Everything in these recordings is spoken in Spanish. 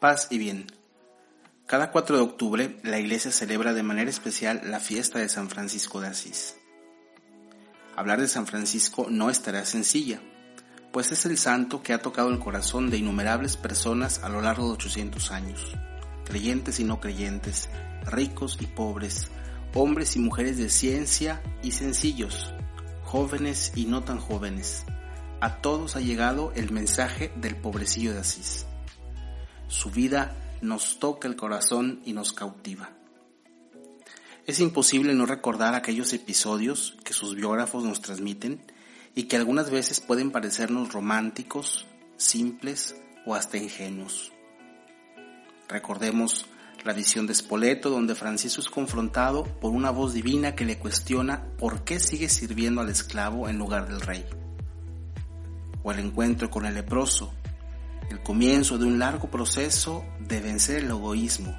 Paz y bien. Cada 4 de octubre la iglesia celebra de manera especial la fiesta de San Francisco de Asís. Hablar de San Francisco no es tarea sencilla, pues es el santo que ha tocado el corazón de innumerables personas a lo largo de 800 años, creyentes y no creyentes, ricos y pobres, hombres y mujeres de ciencia y sencillos, jóvenes y no tan jóvenes. A todos ha llegado el mensaje del pobrecillo de Asís. Su vida nos toca el corazón y nos cautiva. Es imposible no recordar aquellos episodios que sus biógrafos nos transmiten y que algunas veces pueden parecernos románticos, simples o hasta ingenuos. Recordemos la visión de Spoleto donde Francisco es confrontado por una voz divina que le cuestiona por qué sigue sirviendo al esclavo en lugar del rey. O el encuentro con el leproso, el comienzo de un largo proceso de vencer el egoísmo,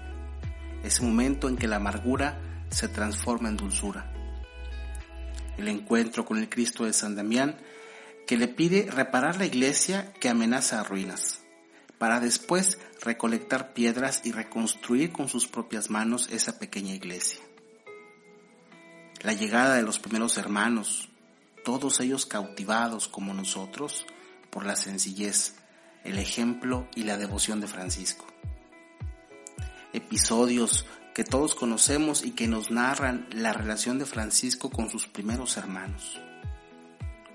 ese momento en que la amargura se transforma en dulzura. El encuentro con el Cristo de San Damián que le pide reparar la iglesia que amenaza a ruinas, para después recolectar piedras y reconstruir con sus propias manos esa pequeña iglesia. La llegada de los primeros hermanos, todos ellos cautivados como nosotros por la sencillez, el ejemplo y la devoción de Francisco. Episodios que todos conocemos y que nos narran la relación de Francisco con sus primeros hermanos.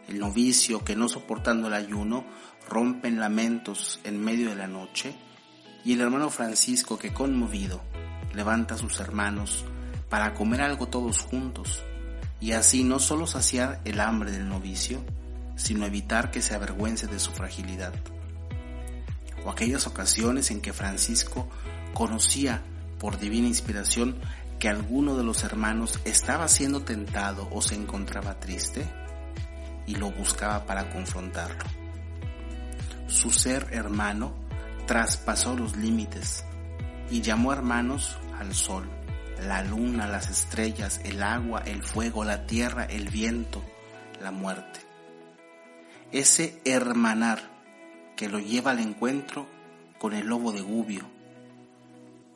El novicio que no soportando el ayuno rompe en lamentos en medio de la noche y el hermano Francisco que conmovido levanta a sus hermanos para comer algo todos juntos y así no solo saciar el hambre del novicio, sino evitar que se avergüence de su fragilidad o aquellas ocasiones en que Francisco conocía por divina inspiración que alguno de los hermanos estaba siendo tentado o se encontraba triste y lo buscaba para confrontarlo. Su ser hermano traspasó los límites y llamó hermanos al sol, la luna, las estrellas, el agua, el fuego, la tierra, el viento, la muerte. Ese hermanar que lo lleva al encuentro con el lobo de Gubio,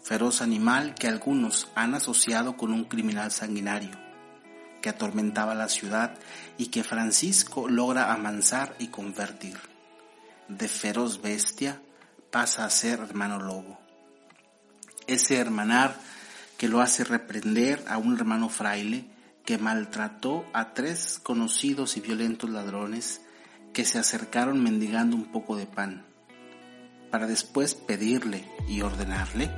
feroz animal que algunos han asociado con un criminal sanguinario que atormentaba la ciudad y que Francisco logra amansar y convertir. De feroz bestia pasa a ser hermano lobo. Ese hermanar que lo hace reprender a un hermano fraile que maltrató a tres conocidos y violentos ladrones que se acercaron mendigando un poco de pan, para después pedirle y ordenarle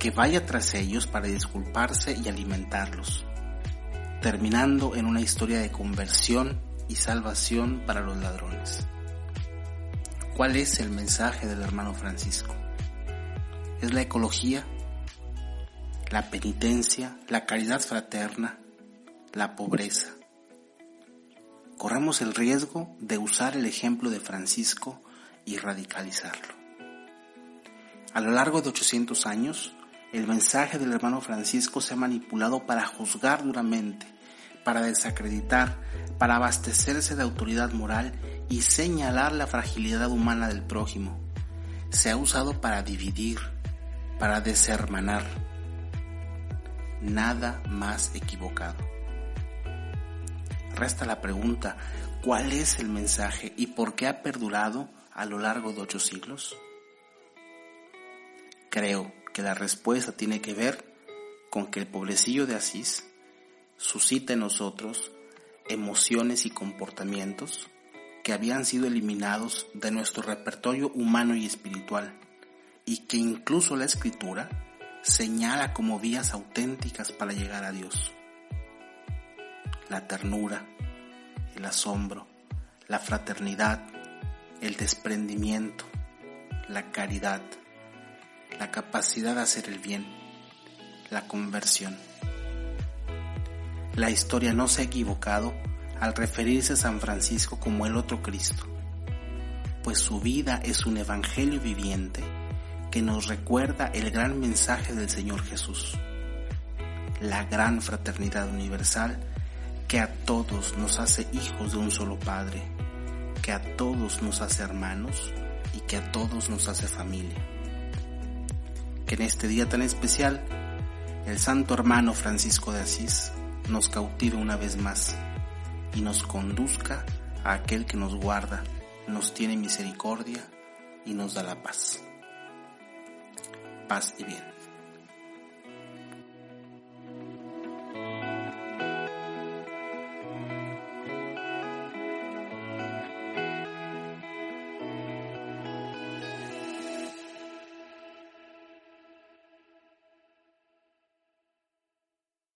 que vaya tras ellos para disculparse y alimentarlos, terminando en una historia de conversión y salvación para los ladrones. ¿Cuál es el mensaje del hermano Francisco? ¿Es la ecología? ¿La penitencia? ¿La caridad fraterna? ¿La pobreza? Corremos el riesgo de usar el ejemplo de Francisco y radicalizarlo. A lo largo de 800 años, el mensaje del hermano Francisco se ha manipulado para juzgar duramente, para desacreditar, para abastecerse de autoridad moral y señalar la fragilidad humana del prójimo. Se ha usado para dividir, para deshermanar. Nada más equivocado resta la pregunta, ¿cuál es el mensaje y por qué ha perdurado a lo largo de ocho siglos? Creo que la respuesta tiene que ver con que el pobrecillo de Asís suscita en nosotros emociones y comportamientos que habían sido eliminados de nuestro repertorio humano y espiritual y que incluso la escritura señala como vías auténticas para llegar a Dios la ternura, el asombro, la fraternidad, el desprendimiento, la caridad, la capacidad de hacer el bien, la conversión. La historia no se ha equivocado al referirse a San Francisco como el otro Cristo, pues su vida es un evangelio viviente que nos recuerda el gran mensaje del Señor Jesús, la gran fraternidad universal que a todos nos hace hijos de un solo Padre, que a todos nos hace hermanos y que a todos nos hace familia. que en este día tan especial el santo hermano Francisco de Asís nos cautive una vez más y nos conduzca a aquel que nos guarda, nos tiene misericordia y nos da la paz. Paz y bien.